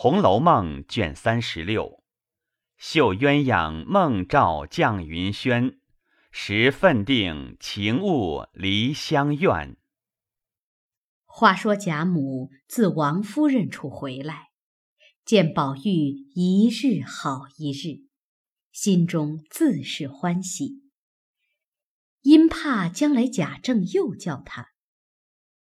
红楼梦》卷三十六，绣鸳鸯梦照绛云轩，时分定情物离香院。话说贾母自王夫人处回来，见宝玉一日好一日，心中自是欢喜。因怕将来贾政又叫他，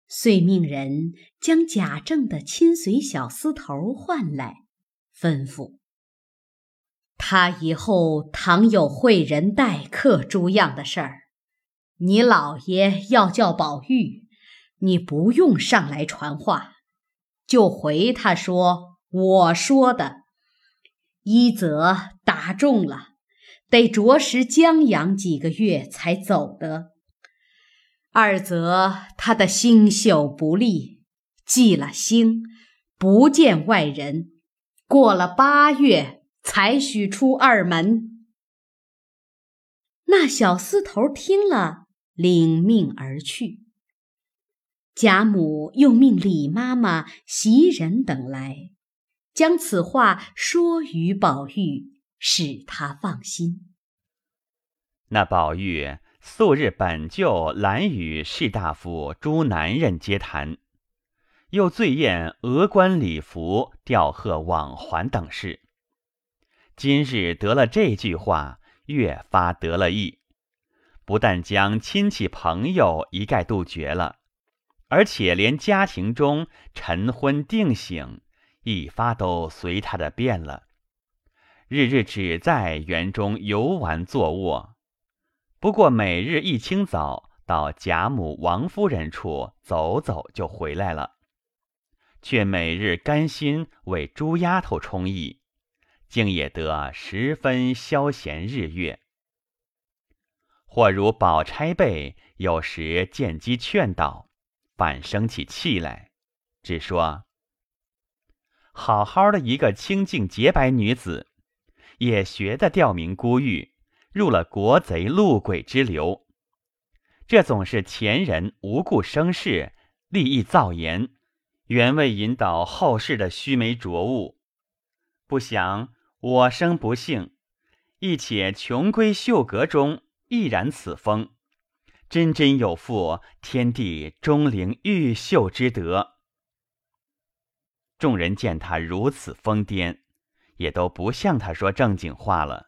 遂命人将贾政的亲随小厮头唤来，吩咐他以后倘有会人待客诸样的事儿，你老爷要叫宝玉。你不用上来传话，就回他说：“我说的，一则打中了，得着实将养几个月才走的；二则他的星宿不利，忌了星，不见外人，过了八月才许出二门。”那小厮头听了，领命而去。贾母又命李妈妈、袭人等来，将此话说与宝玉，使他放心。那宝玉素日本就懒与士大夫诸男人接谈，又最厌峨冠礼服、吊鹤往还等事。今日得了这句话，越发得了意，不但将亲戚朋友一概杜绝了。而且连家庭中晨昏定省，一发都随他的变了。日日只在园中游玩坐卧，不过每日一清早到贾母、王夫人处走走就回来了，却每日甘心为猪丫头充役，竟也得十分消闲日月。或如宝钗辈，有时见机劝导。反生起气来，只说：“好好的一个清净洁白女子，也学的吊民孤玉，入了国贼路鬼之流。这总是前人无故生事，利益造言，原为引导后世的须眉浊物。不想我生不幸，亦且穷闺秀阁中亦然此风。”真真有负天地钟灵毓秀之德。众人见他如此疯癫，也都不向他说正经话了。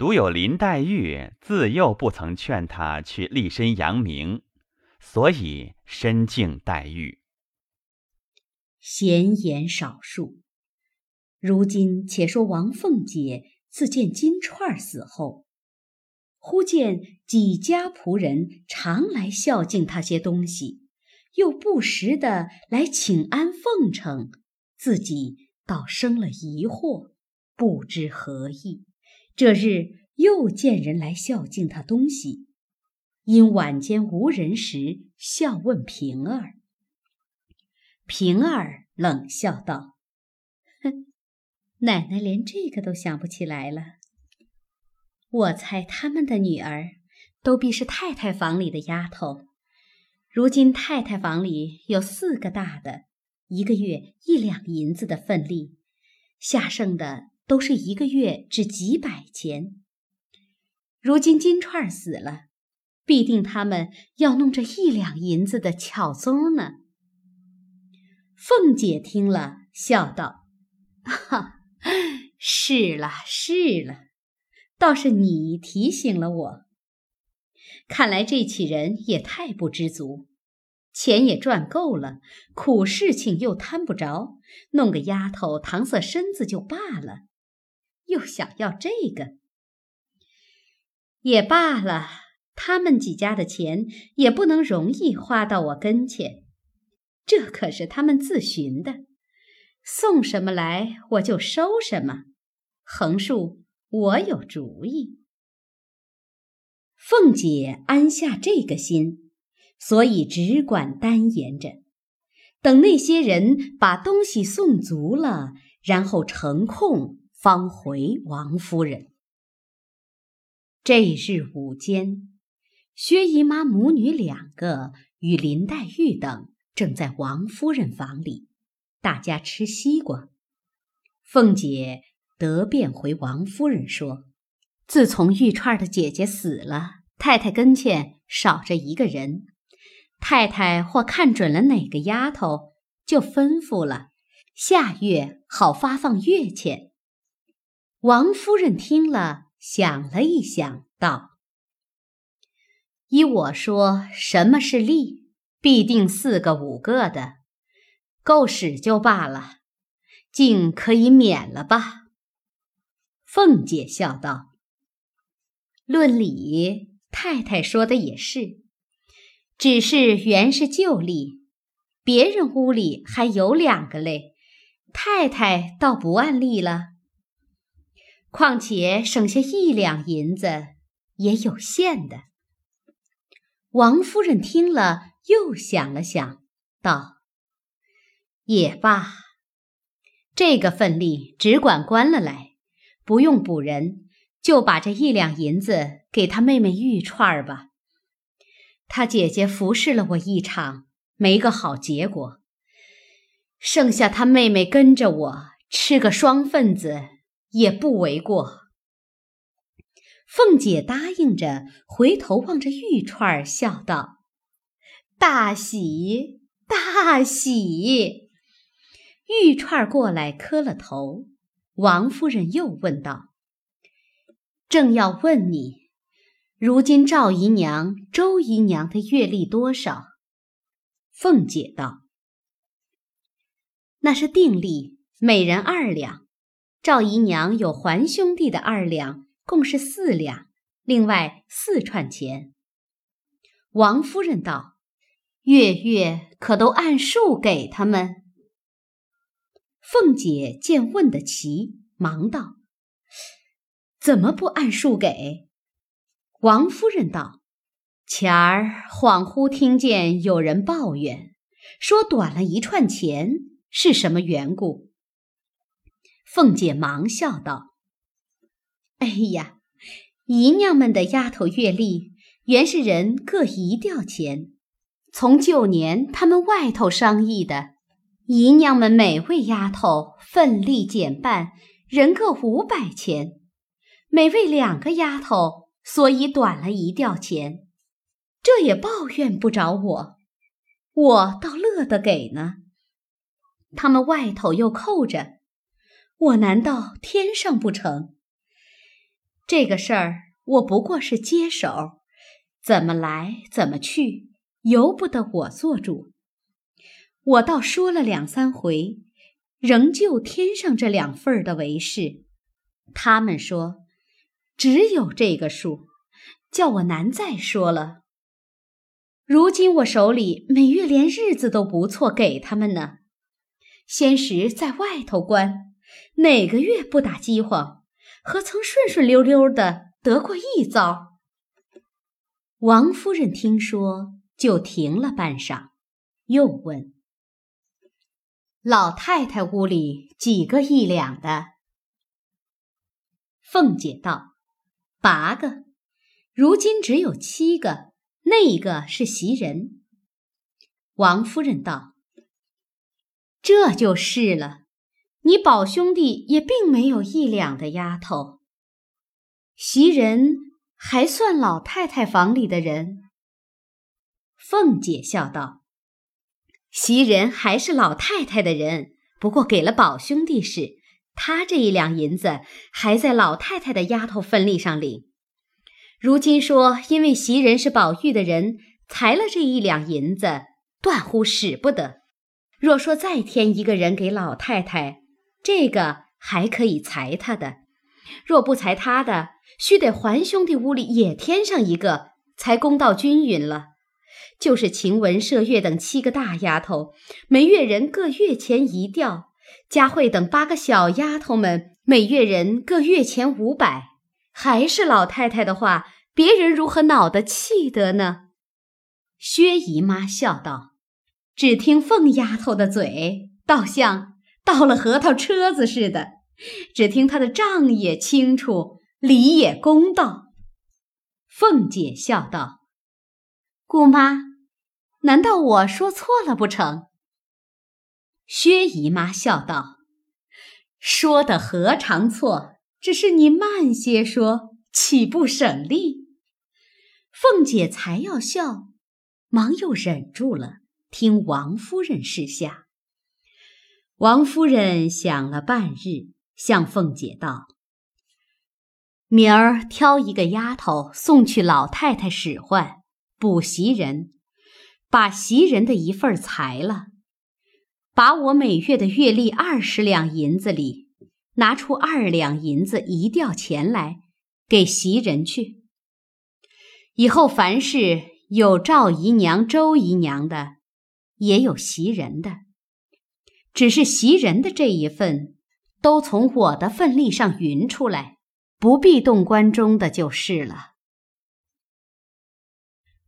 独有林黛玉自幼不曾劝他去立身扬名，所以深敬黛玉。闲言少述，如今且说王凤姐自见金钏死后。忽见几家仆人常来孝敬他些东西，又不时的来请安奉承，自己倒生了疑惑，不知何意。这日又见人来孝敬他东西，因晚间无人时，笑问平儿。平儿冷笑道：“哼，奶奶连这个都想不起来了。”我猜他们的女儿都必是太太房里的丫头。如今太太房里有四个大的，一个月一两银子的份例，下剩的都是一个月只几百钱。如今金钏死了，必定他们要弄这一两银子的巧宗呢。凤姐听了，笑道：“哈，是了，是了。”倒是你提醒了我。看来这起人也太不知足，钱也赚够了，苦事情又摊不着，弄个丫头搪塞身子就罢了，又想要这个，也罢了。他们几家的钱也不能容易花到我跟前，这可是他们自寻的，送什么来我就收什么，横竖。我有主意，凤姐安下这个心，所以只管单言着，等那些人把东西送足了，然后成空方回王夫人。这日午间，薛姨妈母女两个与林黛玉等正在王夫人房里，大家吃西瓜，凤姐得便回王夫人说：“自从玉钏的姐姐死了，太太跟前少着一个人。太太或看准了哪个丫头，就吩咐了，下月好发放月钱。”王夫人听了，想了一想，道：“依我说，什么是利，必定四个五个的，够使就罢了。”竟可以免了吧？凤姐笑道：“论理，太太说的也是，只是原是旧例，别人屋里还有两个嘞，太太倒不按例了。况且省下一两银子也有限的。”王夫人听了，又想了想，道：“也罢。”这个份例只管关了来，不用补人，就把这一两银子给他妹妹玉串儿吧。他姐姐服侍了我一场，没个好结果，剩下他妹妹跟着我吃个双份子也不为过。凤姐答应着，回头望着玉串儿，笑道：“大喜，大喜！”玉串过来磕了头，王夫人又问道：“正要问你，如今赵姨娘、周姨娘的月例多少？”凤姐道：“那是定例，每人二两。赵姨娘有还兄弟的二两，共是四两，另外四串钱。”王夫人道：“月月可都按数给他们？”凤姐见问得奇，忙道：“怎么不按数给？”王夫人道：“前儿恍惚听见有人抱怨，说短了一串钱，是什么缘故？”凤姐忙笑道：“哎呀，姨娘们的丫头月例原是人各一吊钱，从旧年他们外头商议的。”姨娘们每位丫头奋力减半，人各五百钱，每位两个丫头，所以短了一吊钱。这也抱怨不着我，我倒乐得给呢。他们外头又扣着，我难道添上不成？这个事儿我不过是接手，怎么来怎么去，由不得我做主。我倒说了两三回，仍旧添上这两份儿的为是。他们说只有这个数，叫我难再说了。如今我手里每月连日子都不错，给他们呢。先时在外头关，哪个月不打饥荒？何曾顺顺溜溜的得过一遭？王夫人听说，就停了半晌，又问。老太太屋里几个一两的？凤姐道：“八个，如今只有七个，那一个是袭人。”王夫人道：“这就是了，你宝兄弟也并没有一两的丫头。袭人还算老太太房里的人。”凤姐笑道。袭人还是老太太的人，不过给了宝兄弟使，他这一两银子还在老太太的丫头分例上领。如今说因为袭人是宝玉的人，裁了这一两银子，断乎使不得。若说再添一个人给老太太，这个还可以裁他的；若不裁他的，须得还兄弟屋里也添上一个，才公道均匀了。就是晴雯、麝月等七个大丫头，每月人各月钱一吊；佳慧等八个小丫头们，每月人各月钱五百。还是老太太的话，别人如何恼得气得呢？薛姨妈笑道：“只听凤丫头的嘴，倒像倒了核桃车子似的；只听他的账也清楚，理也公道。”凤姐笑道：“姑妈。”难道我说错了不成？薛姨妈笑道：“说的何尝错？只是你慢些说，岂不省力？凤姐才要笑，忙又忍住了，听王夫人示下。王夫人想了半日，向凤姐道：“明儿挑一个丫头送去老太太使唤，补袭人，把袭人的一份裁了，把我每月的月例二十两银子里。”拿出二两银子一吊钱来，给袭人去。以后凡是有赵姨娘、周姨娘的，也有袭人的，只是袭人的这一份，都从我的份例上匀出来，不必动关中的就是了。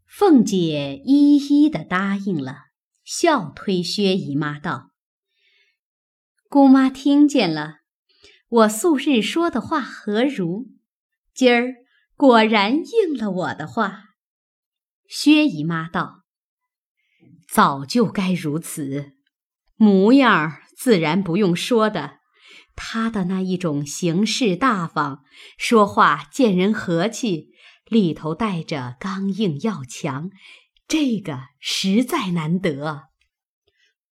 凤姐一一的答应了，笑推薛姨妈道：“姑妈听见了。”我素日说的话何如？今儿果然应了我的话。薛姨妈道：“早就该如此，模样自然不用说的。他的那一种行事大方，说话见人和气，里头带着刚硬要强，这个实在难得。”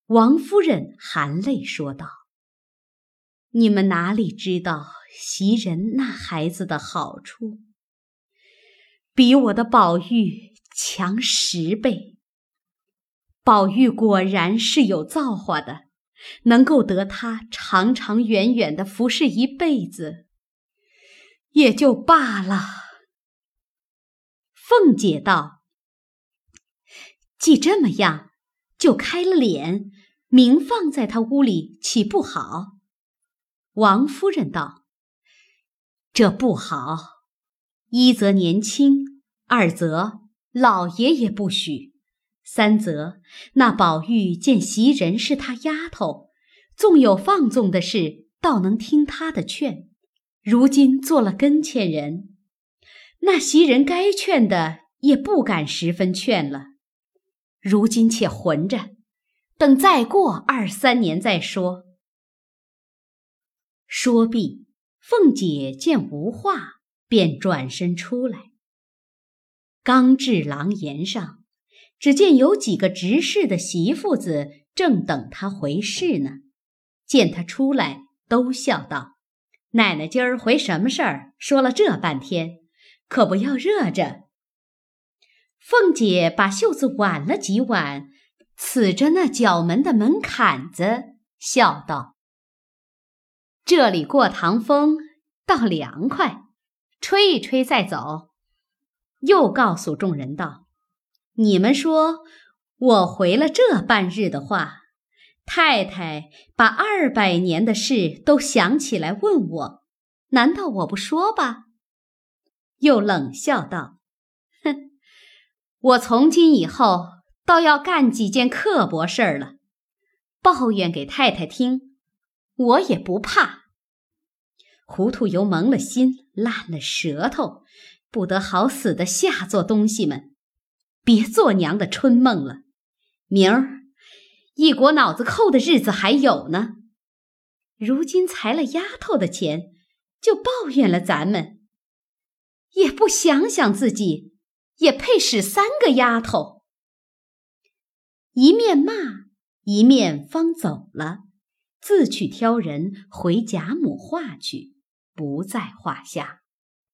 王夫人含泪说道。你们哪里知道袭人那孩子的好处？比我的宝玉强十倍。宝玉果然是有造化的，能够得他长长远远的服侍一辈子，也就罢了。凤姐道：“既这么样，就开了脸，明放在他屋里，岂不好？”王夫人道：“这不好，一则年轻，二则老爷爷不许，三则那宝玉见袭人是他丫头，纵有放纵的事，倒能听他的劝。如今做了跟前人，那袭人该劝的也不敢十分劝了。如今且混着，等再过二三年再说。”说毕，凤姐见无话，便转身出来。刚至廊檐上，只见有几个执事的媳妇子正等他回事呢。见他出来，都笑道：“奶奶今儿回什么事儿？说了这半天，可不要热着。”凤姐把袖子挽了几挽，刺着那角门的门槛子，笑道。这里过堂风倒凉快，吹一吹再走。又告诉众人道：“你们说我回了这半日的话，太太把二百年的事都想起来问我，难道我不说吧？”又冷笑道：“哼，我从今以后倒要干几件刻薄事儿了，抱怨给太太听。”我也不怕，糊涂油蒙了心，烂了舌头，不得好死的下作东西们，别做娘的春梦了。明儿一国脑子扣的日子还有呢，如今裁了丫头的钱，就抱怨了咱们，也不想想自己也配使三个丫头。一面骂，一面方走了。自去挑人回贾母话去，不在话下。